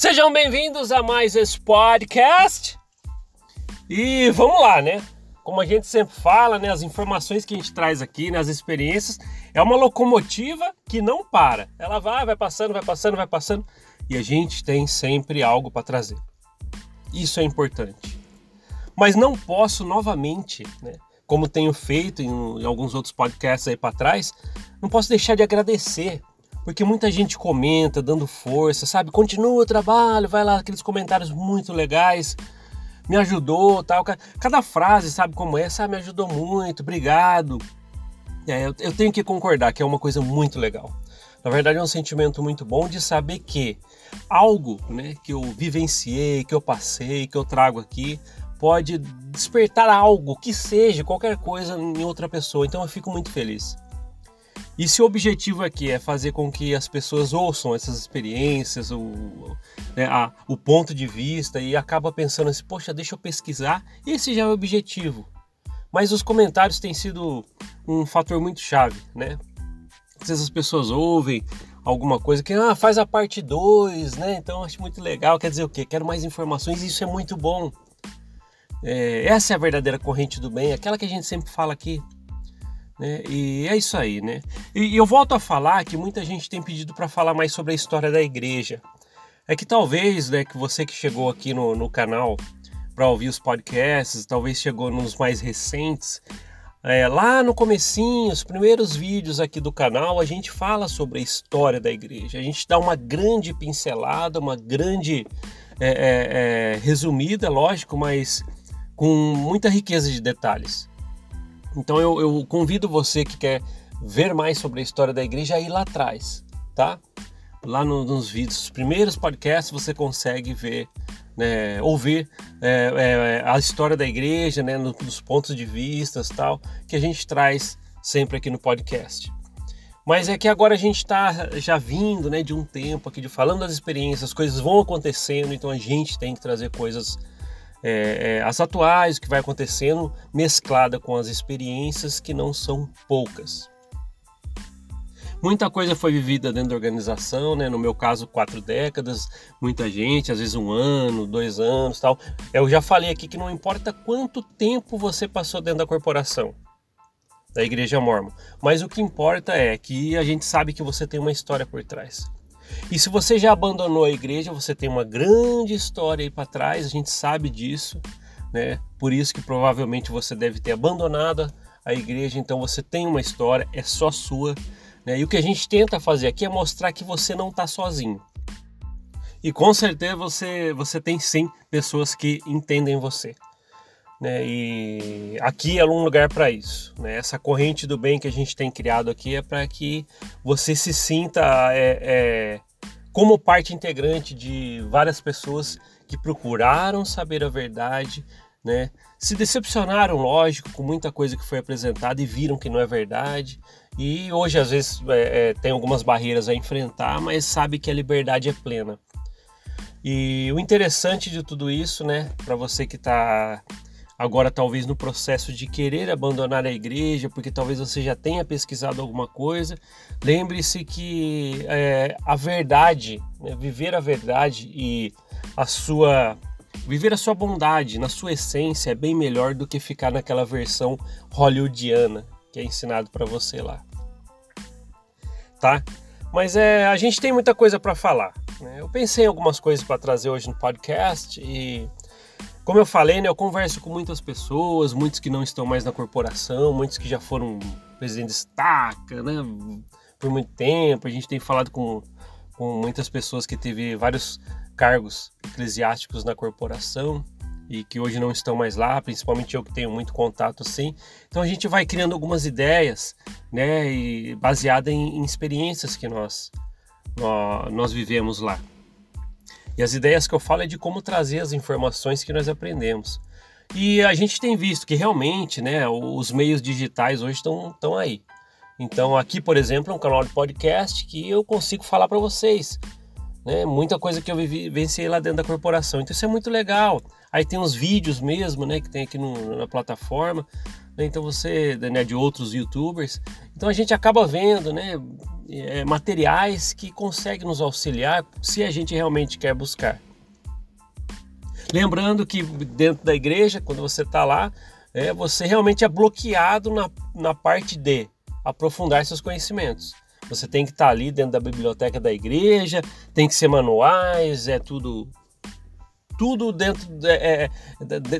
Sejam bem-vindos a mais esse podcast. E vamos lá, né? Como a gente sempre fala, né, as informações que a gente traz aqui, né, as experiências, é uma locomotiva que não para. Ela vai, vai passando, vai passando, vai passando, e a gente tem sempre algo para trazer. Isso é importante. Mas não posso novamente, né, como tenho feito em, em alguns outros podcasts aí para trás, não posso deixar de agradecer porque muita gente comenta, dando força, sabe? Continua o trabalho, vai lá, aqueles comentários muito legais, me ajudou, tal. Cada frase, sabe como é? Sabe, me ajudou muito, obrigado. É, eu, eu tenho que concordar que é uma coisa muito legal. Na verdade, é um sentimento muito bom de saber que algo né, que eu vivenciei, que eu passei, que eu trago aqui, pode despertar algo, que seja, qualquer coisa em outra pessoa. Então eu fico muito feliz. E se o objetivo aqui é fazer com que as pessoas ouçam essas experiências, o, né, a, o ponto de vista e acaba pensando assim, poxa, deixa eu pesquisar, esse já é o objetivo. Mas os comentários têm sido um fator muito chave, né? Às vezes as pessoas ouvem alguma coisa que ah, faz a parte 2, né? Então acho muito legal, quer dizer o quê? Quero mais informações isso é muito bom. É, essa é a verdadeira corrente do bem, aquela que a gente sempre fala aqui. Né? E é isso aí, né? E, eu volto a falar que muita gente tem pedido para falar mais sobre a história da igreja. É que talvez, né, que você que chegou aqui no, no canal para ouvir os podcasts, talvez chegou nos mais recentes, é, lá no comecinho, os primeiros vídeos aqui do canal, a gente fala sobre a história da igreja. A gente dá uma grande pincelada, uma grande é, é, é resumida, lógico, mas com muita riqueza de detalhes. Então eu, eu convido você que quer ver mais sobre a história da igreja a ir lá atrás, tá? Lá no, nos vídeos, os primeiros podcasts você consegue ver, né, ouvir é, é, a história da igreja, né, nos pontos de vistas tal, que a gente traz sempre aqui no podcast. Mas é que agora a gente está já vindo né, de um tempo aqui de falando das experiências, as coisas vão acontecendo, então a gente tem que trazer coisas é, é, as atuais, o que vai acontecendo, mesclada com as experiências que não são poucas. Muita coisa foi vivida dentro da organização, né? No meu caso, quatro décadas, muita gente, às vezes um ano, dois anos, tal. Eu já falei aqui que não importa quanto tempo você passou dentro da corporação, da Igreja Mormon, mas o que importa é que a gente sabe que você tem uma história por trás. E se você já abandonou a igreja, você tem uma grande história aí para trás, a gente sabe disso, né? Por isso que provavelmente você deve ter abandonado a igreja, então você tem uma história, é só sua. Né? E o que a gente tenta fazer aqui é mostrar que você não está sozinho. E com certeza você, você tem sim pessoas que entendem você. Né? E aqui é um lugar para isso. Né? Essa corrente do bem que a gente tem criado aqui é para que você se sinta é, é, como parte integrante de várias pessoas que procuraram saber a verdade, né? se decepcionaram, lógico, com muita coisa que foi apresentada e viram que não é verdade. E hoje, às vezes, é, é tem algumas barreiras a enfrentar, mas sabe que a liberdade é plena. E o interessante de tudo isso, né, para você que está agora talvez no processo de querer abandonar a igreja, porque talvez você já tenha pesquisado alguma coisa, lembre-se que é, a verdade, né, viver a verdade e a sua viver a sua bondade na sua essência é bem melhor do que ficar naquela versão hollywoodiana que é ensinado para você lá, tá? Mas é, a gente tem muita coisa para falar. Né? Eu pensei em algumas coisas para trazer hoje no podcast e como eu falei, né, eu converso com muitas pessoas, muitos que não estão mais na corporação, muitos que já foram presidente de estaca, né, por muito tempo. A gente tem falado com, com muitas pessoas que teve vários cargos eclesiásticos na corporação e que hoje não estão mais lá, principalmente eu que tenho muito contato assim. Então a gente vai criando algumas ideias, né, e baseada em, em experiências que nós, nós nós vivemos lá. E as ideias que eu falo é de como trazer as informações que nós aprendemos. E a gente tem visto que realmente né, os meios digitais hoje estão, aí. Então, aqui, por exemplo, é um canal de podcast que eu consigo falar para vocês. Né? Muita coisa que eu vivenciei lá dentro da corporação. Então, isso é muito legal. Aí tem os vídeos mesmo, né, que tem aqui no, na plataforma. Né? Então, você, né, de outros youtubers. Então, a gente acaba vendo, né? é, materiais que conseguem nos auxiliar se a gente realmente quer buscar. Lembrando que dentro da igreja, quando você está lá, é, você realmente é bloqueado na, na parte de aprofundar seus conhecimentos. Você tem que estar tá ali dentro da biblioteca da igreja, tem que ser manuais, é tudo tudo dentro é, é,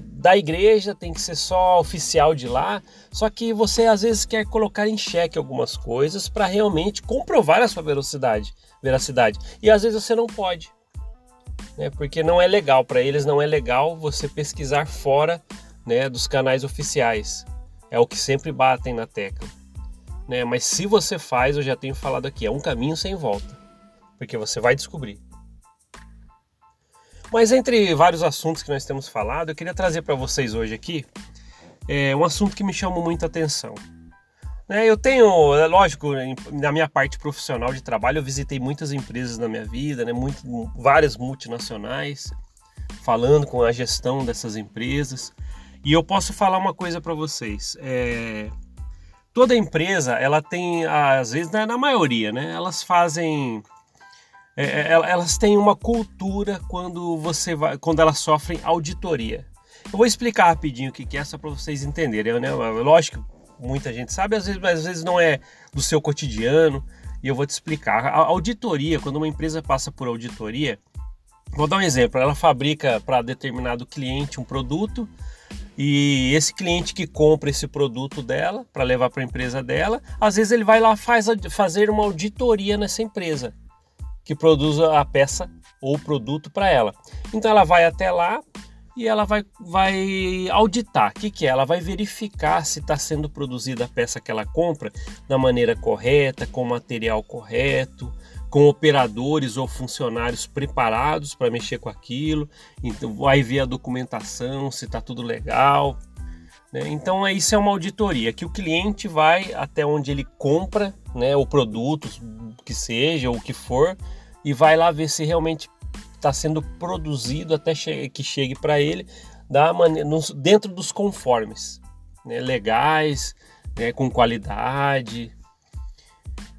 da igreja, tem que ser só oficial de lá. Só que você às vezes quer colocar em xeque algumas coisas para realmente comprovar a sua velocidade, veracidade. E às vezes você não pode, né? Porque não é legal para eles, não é legal você pesquisar fora, né, dos canais oficiais. É o que sempre batem na tecla, né? Mas se você faz, eu já tenho falado aqui, é um caminho sem volta, porque você vai descobrir. Mas entre vários assuntos que nós temos falado, eu queria trazer para vocês hoje aqui é, um assunto que me chama muita atenção. Né, eu tenho, é lógico, na minha parte profissional de trabalho, eu visitei muitas empresas na minha vida, né, muito, várias multinacionais, falando com a gestão dessas empresas. E eu posso falar uma coisa para vocês. É, toda empresa, ela tem, às vezes, na, na maioria, né, elas fazem é, é elas têm uma cultura quando você vai, quando elas sofrem auditoria. Eu vou explicar rapidinho o que é só para vocês entenderem, né? Lógico, muita gente sabe, às vezes, às vezes não é do seu cotidiano. E eu vou te explicar. A auditoria, quando uma empresa passa por auditoria, vou dar um exemplo. Ela fabrica para determinado cliente um produto e esse cliente que compra esse produto dela para levar para a empresa dela, às vezes ele vai lá faz fazer uma auditoria nessa empresa que produz a peça ou produto para ela. Então ela vai até lá e ela vai, vai auditar. O que, que é? Ela vai verificar se está sendo produzida a peça que ela compra da maneira correta, com material correto, com operadores ou funcionários preparados para mexer com aquilo. Então vai ver a documentação, se está tudo legal. Né? Então isso é uma auditoria que o cliente vai até onde ele compra né, o produto, que seja, ou o que for, e vai lá ver se realmente está sendo produzido até que chegue para ele da maneira, dentro dos conformes, né, legais, né, com qualidade.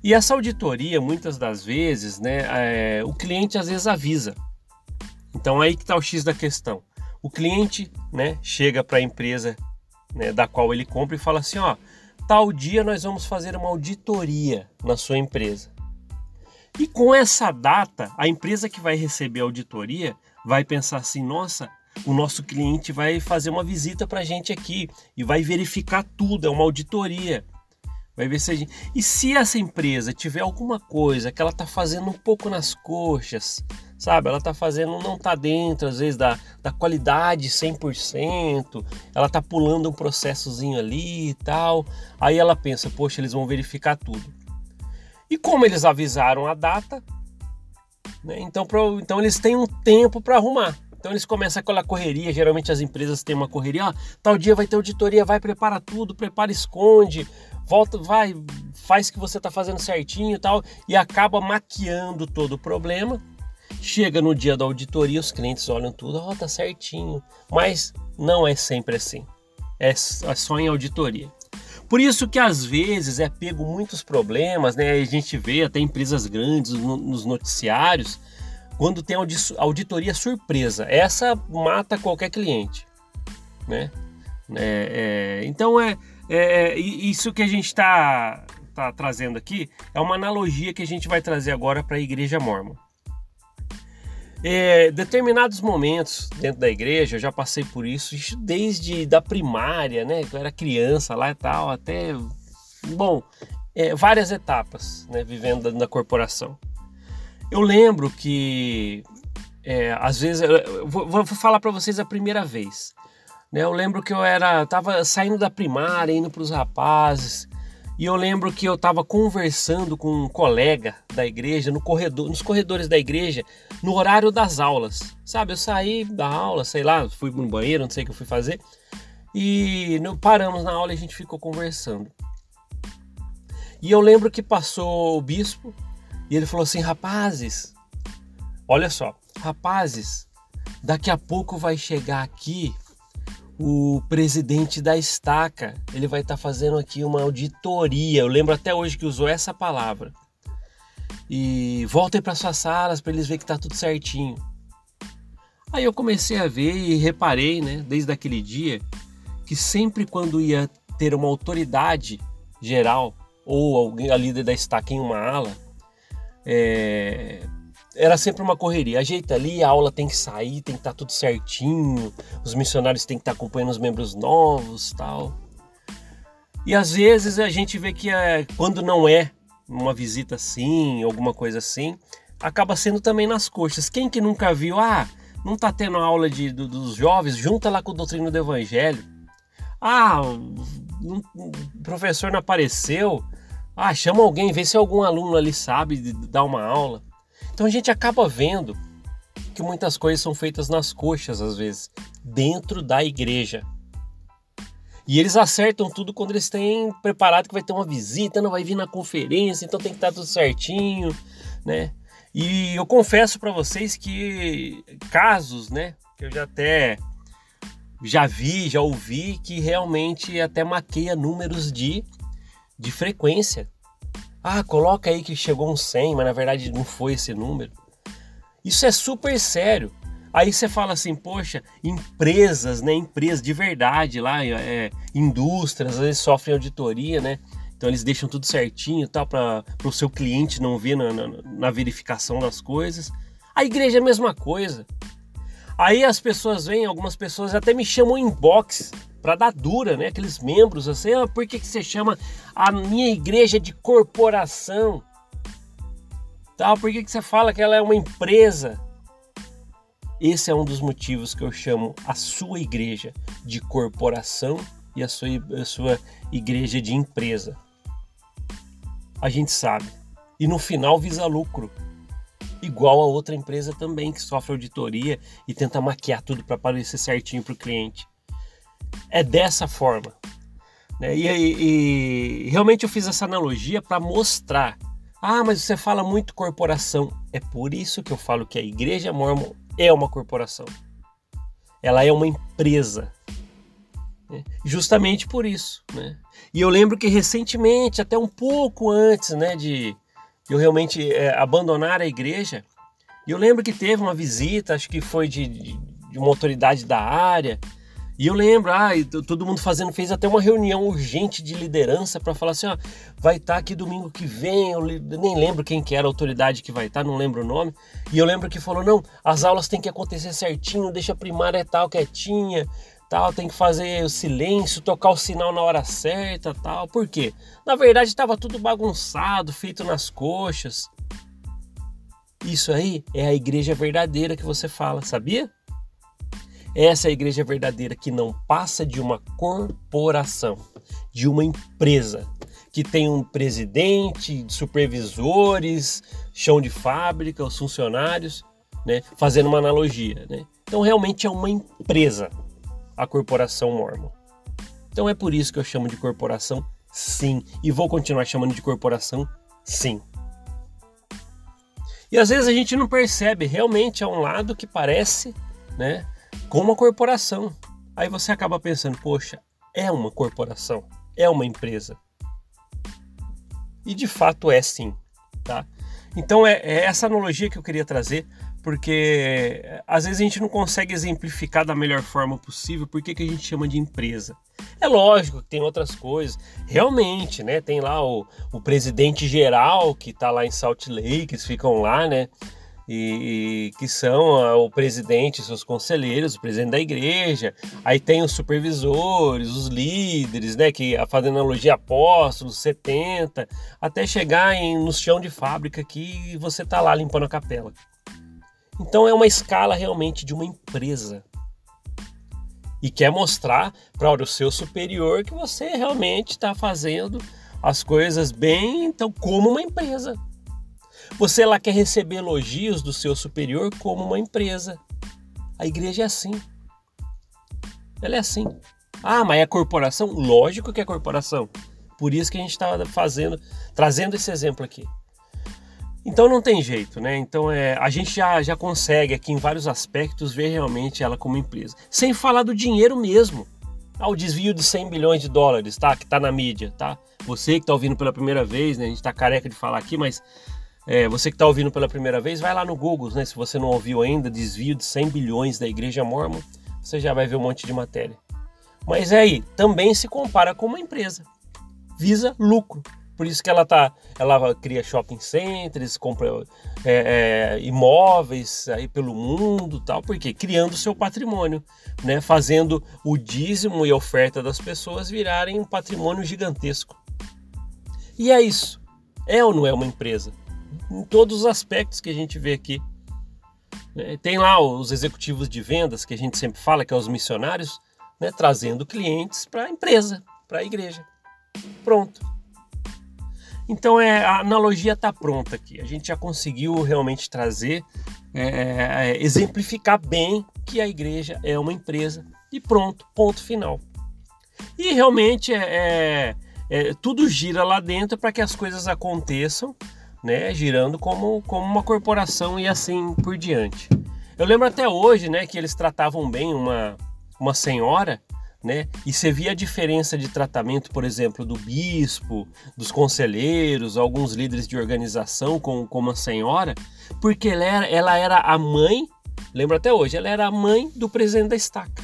E essa auditoria, muitas das vezes, né, é, o cliente às vezes avisa. Então aí que está o X da questão. O cliente né, chega para a empresa né, da qual ele compra e fala assim, ó, tal dia nós vamos fazer uma auditoria na sua empresa. E com essa data, a empresa que vai receber a auditoria vai pensar assim: nossa, o nosso cliente vai fazer uma visita para a gente aqui e vai verificar tudo, é uma auditoria. Vai ver se gente... E se essa empresa tiver alguma coisa que ela está fazendo um pouco nas coxas, sabe? Ela está fazendo, não está dentro, às vezes, da, da qualidade 100%, ela está pulando um processozinho ali e tal. Aí ela pensa, poxa, eles vão verificar tudo. E como eles avisaram a data, né, então, então eles têm um tempo para arrumar. Então eles começam aquela correria, geralmente as empresas têm uma correria, ó, tal dia vai ter auditoria, vai, prepara tudo, prepara, esconde, volta, vai, faz que você está fazendo certinho e tal, e acaba maquiando todo o problema. Chega no dia da auditoria, os clientes olham tudo, ó, oh, tá certinho. Mas não é sempre assim. É, é só em auditoria. Por isso que às vezes é pego muitos problemas, né? A gente vê até empresas grandes nos noticiários quando tem auditoria surpresa. Essa mata qualquer cliente, né? É, é, então é, é, é isso que a gente está tá trazendo aqui é uma analogia que a gente vai trazer agora para a igreja mormon. É, determinados momentos dentro da igreja, eu já passei por isso, desde da primária, né? Eu era criança lá e tal, até. Bom, é, várias etapas, né? Vivendo na corporação. Eu lembro que, é, às vezes, eu vou, vou falar para vocês a primeira vez. Né? Eu lembro que eu era, tava saindo da primária, indo para os rapazes, e eu lembro que eu estava conversando com um colega da igreja, no corredor, nos corredores da igreja, no horário das aulas. Sabe, eu saí da aula, sei lá, fui no banheiro, não sei o que eu fui fazer. E paramos na aula e a gente ficou conversando. E eu lembro que passou o bispo e ele falou assim: rapazes, olha só, rapazes, daqui a pouco vai chegar aqui o presidente da estaca. Ele vai estar tá fazendo aqui uma auditoria. Eu lembro até hoje que usou essa palavra. E voltem para suas salas para eles verem que tá tudo certinho. Aí eu comecei a ver e reparei, né, desde aquele dia, que sempre quando ia ter uma autoridade geral ou alguém a líder da estaca em uma ala, é, era sempre uma correria. Ajeita ali, a aula tem que sair, tem que estar tá tudo certinho, os missionários têm que estar tá acompanhando os membros novos, tal. E às vezes a gente vê que é, quando não é uma visita assim, alguma coisa assim, acaba sendo também nas coxas. Quem que nunca viu, ah, não tá tendo aula de, do, dos jovens, junta lá com o doutrina do evangelho. Ah, o professor não apareceu. Ah, chama alguém, vê se algum aluno ali sabe dar uma aula. Então a gente acaba vendo que muitas coisas são feitas nas coxas às vezes, dentro da igreja. E eles acertam tudo quando eles têm preparado que vai ter uma visita, não vai vir na conferência, então tem que estar tudo certinho, né? E eu confesso para vocês que casos, né, que eu já até já vi, já ouvi que realmente até maqueia números de de frequência. Ah, coloca aí que chegou um 100, mas na verdade não foi esse número. Isso é super sério. Aí você fala assim, poxa, empresas, né? Empresas de verdade lá, é, indústrias, às vezes sofrem auditoria, né? Então eles deixam tudo certinho tal para o seu cliente não ver na, na, na, verificação das coisas. A igreja é a mesma coisa. Aí as pessoas vêm, algumas pessoas até me chamam inbox para dar dura, né? Aqueles membros assim, ah, por que, que você chama a minha igreja de corporação? Tal, por que, que você fala que ela é uma empresa? Esse é um dos motivos que eu chamo a sua igreja de corporação e a sua, a sua igreja de empresa. A gente sabe. E no final visa lucro. Igual a outra empresa também que sofre auditoria e tenta maquiar tudo para parecer certinho para o cliente. É dessa forma. Né? E, e, e realmente eu fiz essa analogia para mostrar. Ah, mas você fala muito corporação. É por isso que eu falo que a igreja mormon é uma corporação. Ela é uma empresa. Né? Justamente por isso. Né? E eu lembro que recentemente, até um pouco antes né, de eu realmente é, abandonar a igreja, eu lembro que teve uma visita, acho que foi de, de, de uma autoridade da área, e eu lembro, ah, todo mundo fazendo, fez até uma reunião urgente de liderança para falar assim, ó, vai estar tá aqui domingo que vem, eu nem lembro quem que era a autoridade que vai estar, tá, não lembro o nome. E eu lembro que falou, não, as aulas têm que acontecer certinho, deixa a primária tal quietinha, tal, tem que fazer o silêncio, tocar o sinal na hora certa, tal. Por quê? Na verdade estava tudo bagunçado, feito nas coxas. Isso aí é a igreja verdadeira que você fala, sabia? Essa é a igreja verdadeira que não passa de uma corporação, de uma empresa que tem um presidente, supervisores, chão de fábrica, os funcionários, né? Fazendo uma analogia, né? Então realmente é uma empresa a corporação Mormon. Então é por isso que eu chamo de corporação, sim, e vou continuar chamando de corporação, sim. E às vezes a gente não percebe, realmente é um lado que parece, né? Com uma corporação. Aí você acaba pensando, poxa, é uma corporação, é uma empresa. E de fato é sim, tá? Então é, é essa analogia que eu queria trazer, porque às vezes a gente não consegue exemplificar da melhor forma possível por que, a gente chama de empresa. É lógico que tem outras coisas, realmente, né? Tem lá o, o presidente geral que está lá em Salt Lake, eles ficam lá, né? E, e, que são ah, o presidente, seus conselheiros, o presidente da igreja. Aí tem os supervisores, os líderes, né, que fazendo analogia apóstolos, 70, até chegar em, no chão de fábrica que você tá lá limpando a capela. Então é uma escala realmente de uma empresa. E quer mostrar para o seu superior que você realmente está fazendo as coisas bem, então como uma empresa. Você lá quer receber elogios do seu superior como uma empresa. A igreja é assim. Ela é assim. Ah, mas é corporação? Lógico que é corporação. Por isso que a gente está fazendo, trazendo esse exemplo aqui. Então não tem jeito, né? Então é, a gente já, já consegue aqui em vários aspectos ver realmente ela como empresa. Sem falar do dinheiro mesmo. Ah, o desvio de 100 bilhões de dólares, tá? Que tá na mídia, tá? Você que tá ouvindo pela primeira vez, né? A gente tá careca de falar aqui, mas É, você que está ouvindo pela primeira vez, vai lá no Google, né? Se você não ouviu ainda, desvio de 100 bilhões da Igreja Mormon, você já vai ver um monte de matéria. Mas é aí, também se compara com uma empresa. Visa lucro. Por isso que ela tá, ela cria shopping centers, compra é, é, imóveis aí pelo mundo, tal, porque criando seu patrimônio, né, fazendo o dízimo e oferta das pessoas virarem um patrimônio gigantesco. E é isso. É ou não é uma empresa? Em todos os aspectos que a gente vê aqui. Né, tem lá os executivos de vendas que a gente sempre fala que é os missionários, né, trazendo clientes para a empresa, para a igreja. Pronto. Então é, a analogia está pronta aqui. A gente já conseguiu realmente trazer, é, é, é, exemplificar bem que a igreja é uma empresa e pronto, ponto final. E realmente é, é, é tudo gira lá dentro para que as coisas aconteçam, né, girando como, como uma corporação e assim por diante. Eu lembro até hoje, né, que eles tratavam bem uma, uma senhora né? E você via a diferença de tratamento, por exemplo, do bispo, dos conselheiros, alguns líderes de organização, como, como a senhora, porque ela era, ela era a mãe, lembro até hoje, ela era a mãe do presidente da estaca.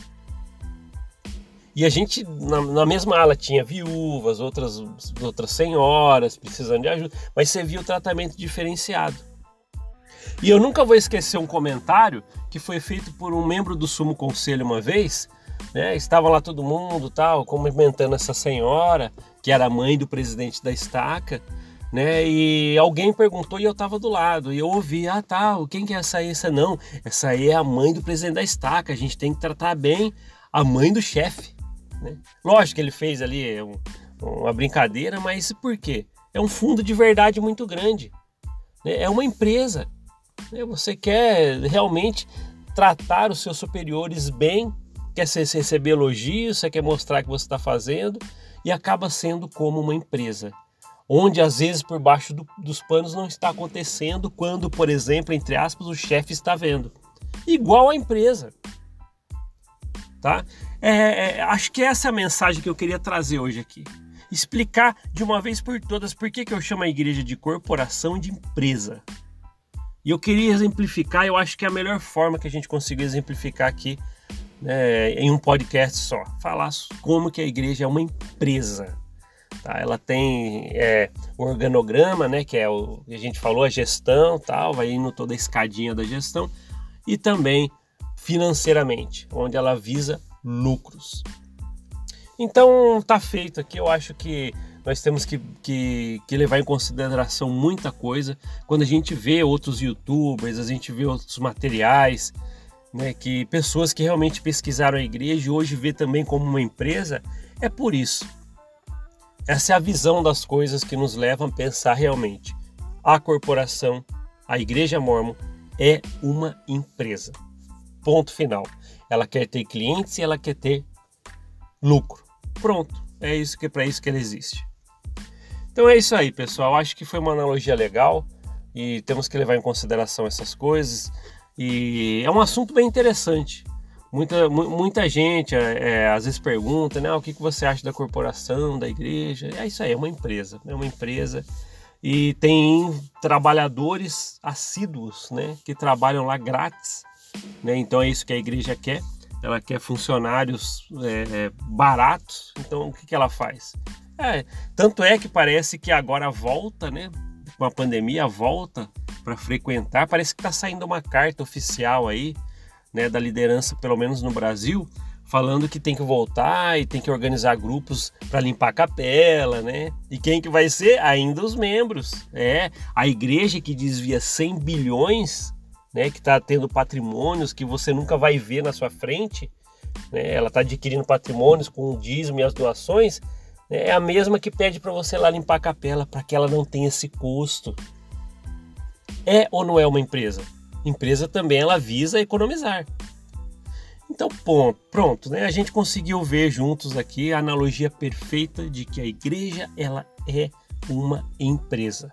E a gente, na, na, mesma ala, tinha viúvas, outras, outras senhoras precisando de ajuda, mas você via o tratamento diferenciado. E eu nunca vou esquecer um comentário que foi feito por um membro do Sumo Conselho uma vez, né? Estava lá todo mundo, tal, cumprimentando essa senhora, que era a mãe do presidente da estaca, né? E alguém perguntou e eu estava do lado. E eu ouvi, ah, tá, quem que é essa aí? Essa não, essa aí é a mãe do presidente da estaca. A gente tem que tratar bem a mãe do chefe. Né? Lógico que ele fez ali um, uma brincadeira, mas por quê? É um fundo de verdade muito grande. Né? É uma empresa. Né? Você quer realmente tratar os seus superiores bem quer receber elogios, você quer mostrar que você está fazendo e acaba sendo como uma empresa, onde às vezes por baixo do, dos panos não está acontecendo quando, por exemplo, entre aspas, o chefe está vendo. Igual a empresa, tá? É, é, acho que essa é a mensagem que eu queria trazer hoje aqui. Explicar de uma vez por todas por que, que eu chamo a igreja de corporação de empresa. E eu queria exemplificar, eu acho que é a melhor forma que a gente conseguiu exemplificar aqui né, em um podcast só, falar como que a igreja é uma empresa. Tá? Ela tem é, o organograma, né, que é o que a gente falou, a gestão, tal, vai indo toda a escadinha da gestão, e também financeiramente, onde ela visa lucros. Então tá feito aqui, eu acho que nós temos que, que, que, levar em consideração muita coisa. Quando a gente vê outros youtubers, a gente vê outros materiais, né, que pessoas que realmente pesquisaram a igreja e hoje vê também como uma empresa, é por isso. Essa é a visão das coisas que nos levam a pensar realmente. A corporação, a igreja mormon, é uma empresa. Ponto final. Ela quer ter clientes e ela quer ter lucro. Pronto. É isso que para isso que ela existe. Então é isso aí, pessoal. Acho que foi uma analogia legal e temos que levar em consideração essas coisas. E é um assunto bem interessante. Muita, muita gente é, é, às vezes pergunta, né? Ah, o que, que você acha da corporação, da igreja? É isso aí, é uma empresa. É uma empresa e tem trabalhadores assíduos, né? Que trabalham lá grátis. Né? Então é isso que a igreja quer. Ela quer funcionários é, é baratos. Então o que, que ela faz? É, tanto é que parece que agora volta, né? Com a pandemia, volta para frequentar. Parece que está saindo uma carta oficial aí, né, da liderança, pelo menos no Brasil, falando que tem que voltar e tem que organizar grupos para limpar a capela, né? E quem que vai ser? Ainda os membros. É, a igreja que desvia 100 bilhões, né, que está tendo patrimônios que você nunca vai ver na sua frente, né? Ela está adquirindo patrimônios com o dízimo e as doações, né? é a mesma que pede para você lá limpar a capela para que ela não tenha esse custo. É ou não é uma empresa? Empresa também ela visa economizar. Então, ponto, pronto, né? A gente conseguiu ver juntos aqui a analogia perfeita de que a igreja ela é uma empresa.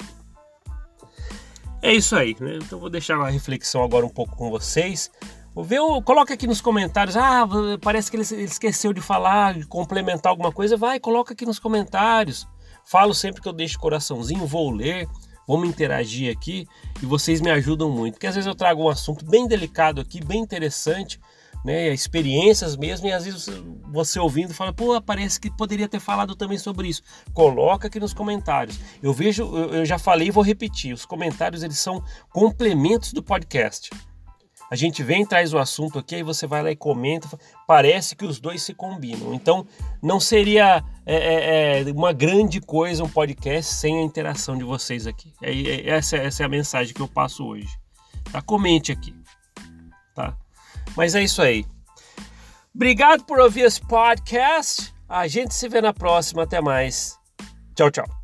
É isso aí, né? Então vou deixar uma reflexão agora um pouco com vocês. Ver, coloca aqui nos comentários. Ah, parece que ele, ele esqueceu de falar, de complementar alguma coisa. Vai, coloca aqui nos comentários. Falo sempre que eu deixo coraçãozinho, vou ler Vamos interagir aqui e vocês me ajudam muito. Porque às vezes eu trago um assunto bem delicado aqui, bem interessante, né? Experiências mesmo, e às vezes você ouvindo fala, pô, parece que poderia ter falado também sobre isso. Coloca aqui nos comentários. Eu vejo, eu já falei e vou repetir. Os comentários eles são complementos do podcast. A gente vem traz o assunto aqui, aí você vai lá e comenta. Parece que os dois se combinam. Então, não seria é, é, é uma grande coisa um podcast sem a interação de vocês aqui. É, é, essa, essa é a mensagem que eu passo hoje. Tá? Comente aqui. Tá? Mas é isso aí. Obrigado por ouvir esse podcast. A gente se vê na próxima. Até mais. Tchau, tchau.